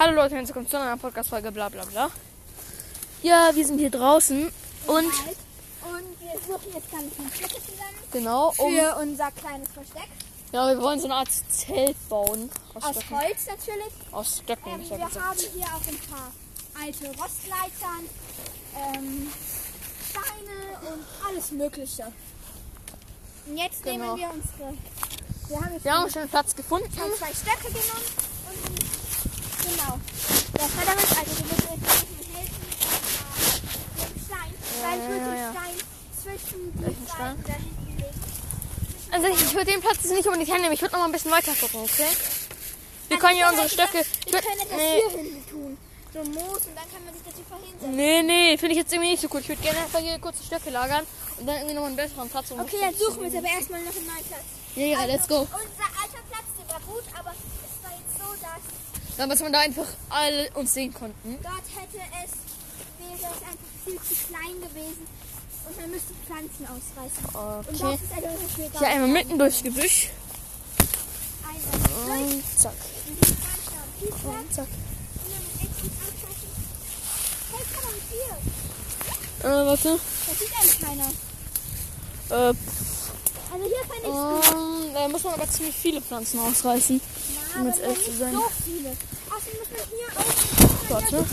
Hallo Leute, herzlich willkommen zu einer Podcast-Folge, bla bla bla. Ja, wir sind hier draußen und Und wir suchen jetzt ganz viele Stücke zusammen genau, um, für unser kleines Versteck. ja, wir wollen so eine Art Zelt bauen. Aus, Aus. Holz natürlich. Aus Stöcken, Ähm, wir gesagt. haben hier auch ein paar alte Rostleitern, ähm, Steine und alles Mögliche. Und jetzt Genau. nehmen wir unsere. Wir haben Wir haben schon einen Platz gefunden. schon zwei Stöcke genommen genau. Der Förderung, also wir müssen jetzt ein bisschen helfen mit dem Stein. Weil ich würde den. Stein zwischen die Welchen Stein? Seiten da hinten legen. Also ich, würde den Platz jetzt nicht unbedingt hernehmen, ich würde noch mal ein bisschen weiter gucken, okay? Wir Also können ja unsere Stöcke... Wir können etwas nee, hier hinten tun. So Moos und dann kann man sich dazu verhinsetzen. nee, nee, finde ich jetzt irgendwie nicht so gut. Ich würde gerne einfach hier kurz die Stöcke lagern und dann irgendwie noch einen besseren Platz. Um Okay, dann suchen wir jetzt aber erstmal noch einen neuen Platz. Ja, ja, let's go. Unser alter Platz, der war gut, aber es war jetzt so, dass Damit wir da einfach alle uns sehen konnten. dort hätte es, wäre es einfach viel zu klein gewesen und man müsste Pflanzen ausreißen. Und Okay. das ist also das wir Hier einmal mitten durchs Gebüsch. Einmal durch. Und zack. Und. Und zack. Und. Äh, warte. Das sieht eigentlich keiner. Äh, Also hier kann ich ähm, da muss man aber ziemlich viele Pflanzen ausreißen. Ja, um jetzt ehrlich zu sein. so viele. Außerdem muss man hier auch Warte.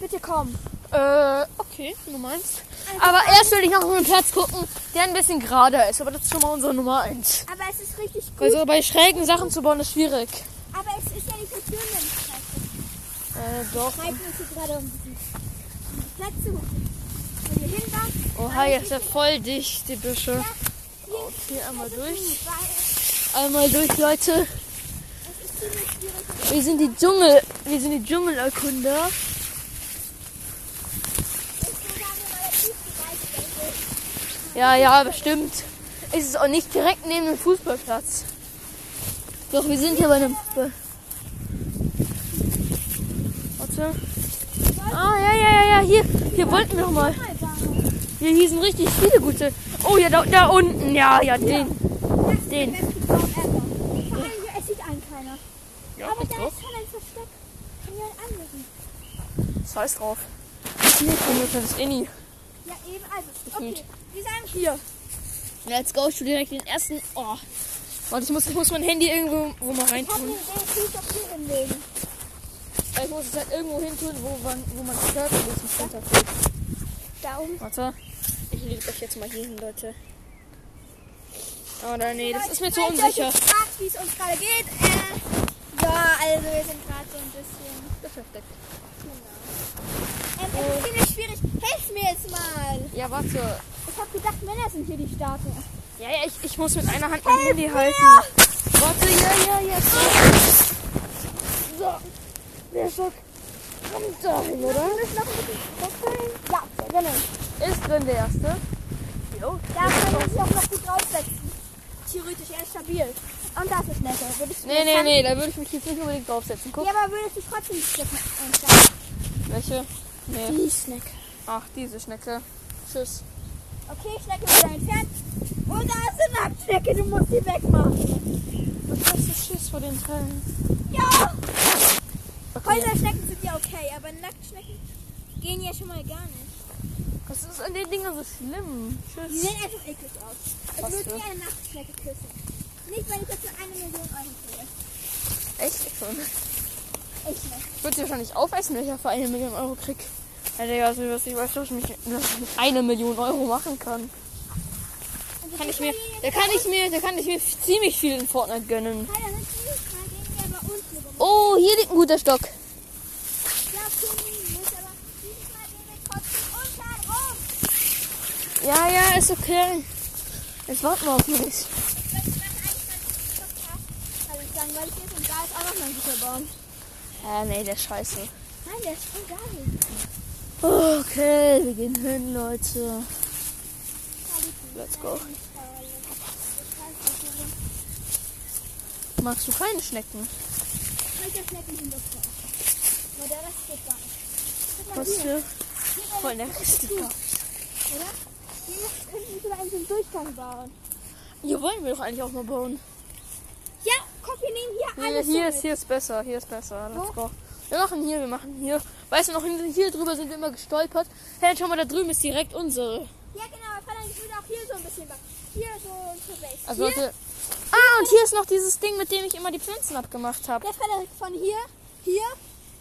Bitte komm. Äh, okay, du meinst. Aber erst will ich noch einen Platz gucken, der ein bisschen gerader ist. Aber das ist schon mal unsere Nummer 1. Aber es ist richtig gut. Weil so bei schrägen Sachen zu bauen ist schwierig. Aber es ist ja nicht so schön, wenn es scheiße Äh, doch. Uns hier gerade um die Plätze, wo wir hin waren. Oh, hi, ist ja voll dicht, die Büsche. Hier Okay, einmal durch. Einmal durch, Leute. Wir sind die Dschungel, wir sind die Dschungelerkunder. Ja, ja, bestimmt. Es ist auch nicht direkt neben dem Fußballplatz. Doch, wir sind hier bei einem. Warte. Ah, ja, ja, ja, ja, hier, hier wollten wir noch mal. Hier, hier sind richtig viele gute. Oh, ja, da, da unten, ja, ja, den. Den. es sieht einen keiner. Ja, Aber da drauf. ist schon ein Versteck von jemand anderem. Das heißt drauf. Ich bin das ist Inni. Ja, eben, also, okay. Wir sagen hier. Let's go, ich direkt den ersten. Oh. Warte, ich muss, ich muss mein Handy irgendwo wo mal eine Idee, ich will muss es halt irgendwo hin tun, wo man, wo man stört und nicht runterfällt. Da oben. Warte. Ich lege euch jetzt mal hier hin, Leute. Oder nee, das ist mir zu unsicher. fragt, wie es uns gerade geht, äh, ja, also wir sind gerade so ein bisschen, Beschäftigt. genau. Ähm, es ist ziemlich schwierig. Helf mir jetzt mal. Ja, warte. Ich habe gedacht, Männer sind hier die Starken. Ja, ja, ich, ich muss mit einer Hand mein Handy mir! halten. Warte, ja, ja, jetzt. So. Der Schock kommt dahin, oder? Wir müssen noch ein bisschen wechseln. Ja. Ist drin der erste. Jo. Da kann man sich auch noch gut draufsetzen. Theoretisch, er ist stabil. Und das ist netter. Würdest du Nee, nee, nee, da würde ich mich jetzt nicht unbedingt draufsetzen. Guck. Ja, aber würdest du trotzdem die Stücke einstellen? Welche? Nee. Die Schnecke. Ach, diese Schnecke. Tschüss. Okay, Schnecke wieder entfernt. Und da ist eine Nacktschnecke, du musst die wegmachen. Was hast du Schiss vor den Teilen? Ja! Okay. Häuserschnecken sind ja okay, aber Nacktschnecken gehen ja schon mal gar nicht. Was ist an den Dingen so schlimm? Die Tschüss. sehen einfach eklig aus. Ich Was würde nie eine Nacktschnecke küssen. Nicht, wenn ich das für eine Million Euro kriege. Echt schon. Ich nicht. Ich würde sie wahrscheinlich aufessen, wenn ich ja für eine Million Euro krieg. Ja, Digga, also, was ich weiß, dass ich, mich, mit eine Million Euro machen kann. Also Kann ich mir, da kann ich mir, da kann ich mir ziemlich viel in Fortnite gönnen. Oh, hier liegt ein guter Stock. Ja, okay, nicht, aber dieses Mal gehen wir trotzdem unten rum. Ja, ja, ist okay. Jetzt warten wir auf mich. Ist eigentlich ganz krass. Weil ist und da ist auch noch mal ein guter Baum. Ja, nee, der ist scheiße. Nein, der ist voll geil. Okay, wir gehen hin, Leute. Let's go. Magst du keine Schnecken? Sind okay. Aber der Rest geht gar nicht. Was für? Oder? Hier könnten wir sogar einen Durchgang bauen. Hier wollen wir doch eigentlich auch mal bauen. Ja, komm, wir nehmen hier Hier, alles hier, so ist, hier ist besser, hier ist besser. Let's go. Wir machen hier, wir machen hier. Weißt du noch, hier hier drüber sind wir immer gestolpert. Hey, schau mal, da drüben ist direkt unsere. Ja, genau. Ich würde auch hier so ein bisschen machen. Hier so unsere Base. Also hier, Leute. Ah, und hier ist noch dieses Ding, mit dem ich immer die Pflanzen abgemacht habe. der Frederik von hier, hier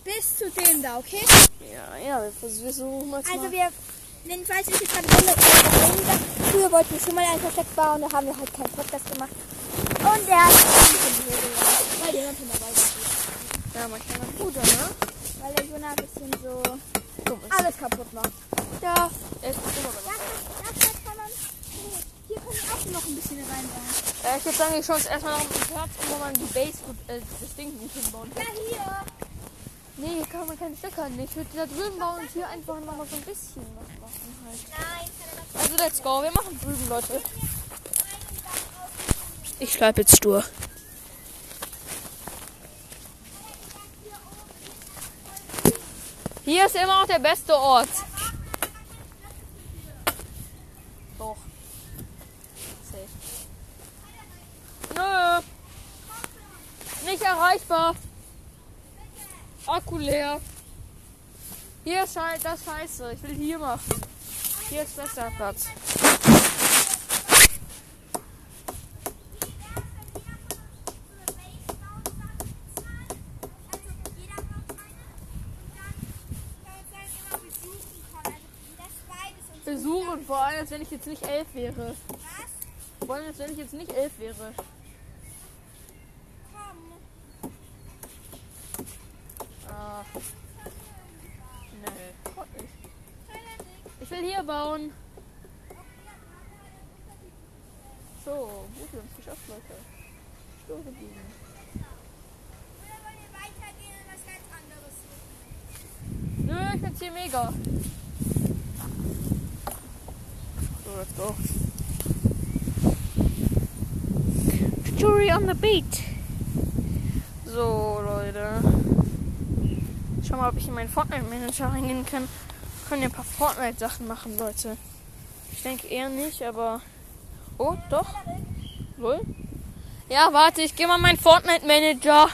bis zu dem da, okay? Ja, ja, wir vers- wir versuchen mal. Also wir, jedenfalls ist jetzt gerade weniger. Früher wollten wir schon mal ein Versteck bauen, da haben wir halt keinen Podcast gemacht. Und der hat weil der Jonathan dabei war. Ja, manchmal mein Bruder, ne? Weil der Jonah ein bisschen so Dumm ist. alles kaputt macht. Ja, er ist immer man. Hier können wir auch noch ein bisschen reinbauen. äh, Ich würde sagen, ich schaue uns erstmal noch einen Platz, wo man die Base gut, äh, das Ding gut hinbauen Ja, kann. Nee, hier kann man keine Stöcker hin. Ich würde da drüben bauen und hier einfach noch mal so ein bisschen was machen halt. Also let's go, wir machen drüben, Leute. Ich bleib jetzt stur. Hier ist immer noch der beste Ort. Doch. Safe. Nö. Nicht erreichbar. Akku leer. Hier ist halt das Scheiße. Ich will hier machen. Hier ist besser Platz. Besuchen, vor allem, als wenn ich jetzt nicht elf wäre. Vor allem, als wenn ich jetzt nicht elf wäre. Nicht. Ich will hier bauen. So, gut, wir haben es geschafft, Leute. Stur geblieben. Nö, ich find's hier mega. So, let's go. Story on the beat. So, Leute. Schau mal, ob ich in meinen Fortnite-Manager reingehen kann. Können ja ein paar Fortnite-Sachen machen, Leute. Ich denke eher nicht, aber. Oh, doch. Wohl? Ja, warte, ich gehe mal in meinen Fortnite-Manager.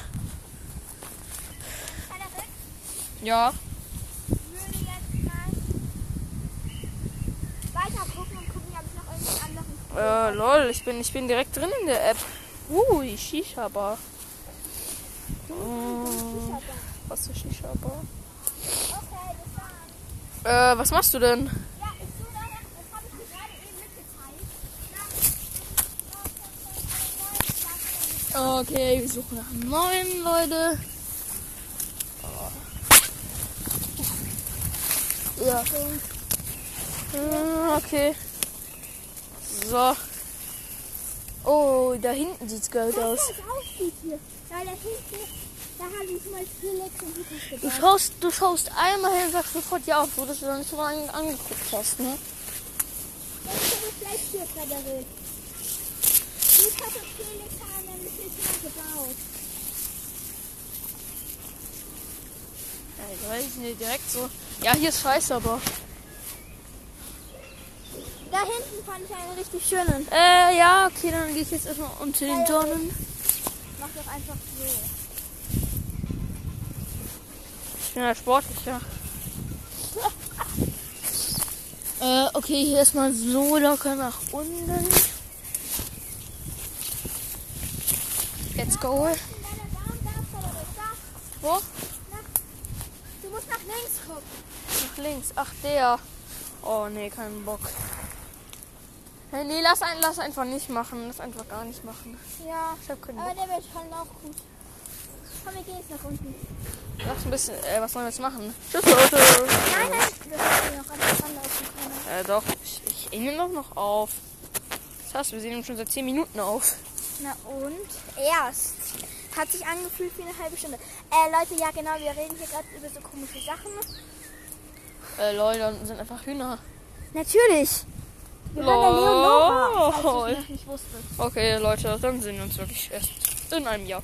Ja. Äh, lol, ich bin, ich bin direkt drin in der App. Uh, die Shisha-Bar. Mm, was ist Shisha-Bar? Äh, was machst du denn? Okay, wir suchen nach neuen, Leute. Ja. Okay. So. Oh, da hinten sieht's geil aus. Du schaust, du schaust einmal hin und sagst sofort ja, obwohl du das noch nicht so mal ange- angeguckt hast, ne? Ja, ich weiß nicht, direkt so. Ja, hier ist scheiße, aber. Da hinten fand ich einen richtig schönen. Äh, ja, okay, dann gehe ich jetzt erstmal unter den Dornen. Mach doch einfach so. Ich bin ja sportlicher. äh, okay, hier erstmal so locker nach unten. Let's go. Wo? Du musst nach links gucken. Nach links. Ach, der. Oh, nee, keinen Bock. Hey, nee, lass, ein, lass einfach nicht machen. Lass einfach gar nicht machen. Ja, Ich hab keinen aber Bock. der wird schon auch gut. Komm, wir gehen jetzt nach unten. Lass ein bisschen, äh, was sollen wir jetzt machen? Tschüss, Leute. Nein, nein, wir können noch anders anlaufen können. Äh, doch, ich, ich nehme doch noch auf. Das heißt, wir sehen uns schon seit 10 Minuten auf. Na und? Erst. Hat sich angefühlt wie eine halbe Stunde. Äh, Leute, ja genau, wir reden hier gerade über so komische Sachen. Äh, Leute, sind einfach Hühner. Natürlich. Wir hören der Leonora, falls Lol. du es noch nicht wusstest. Okay, Leute, dann sehen wir uns wirklich erst in einem Jahr.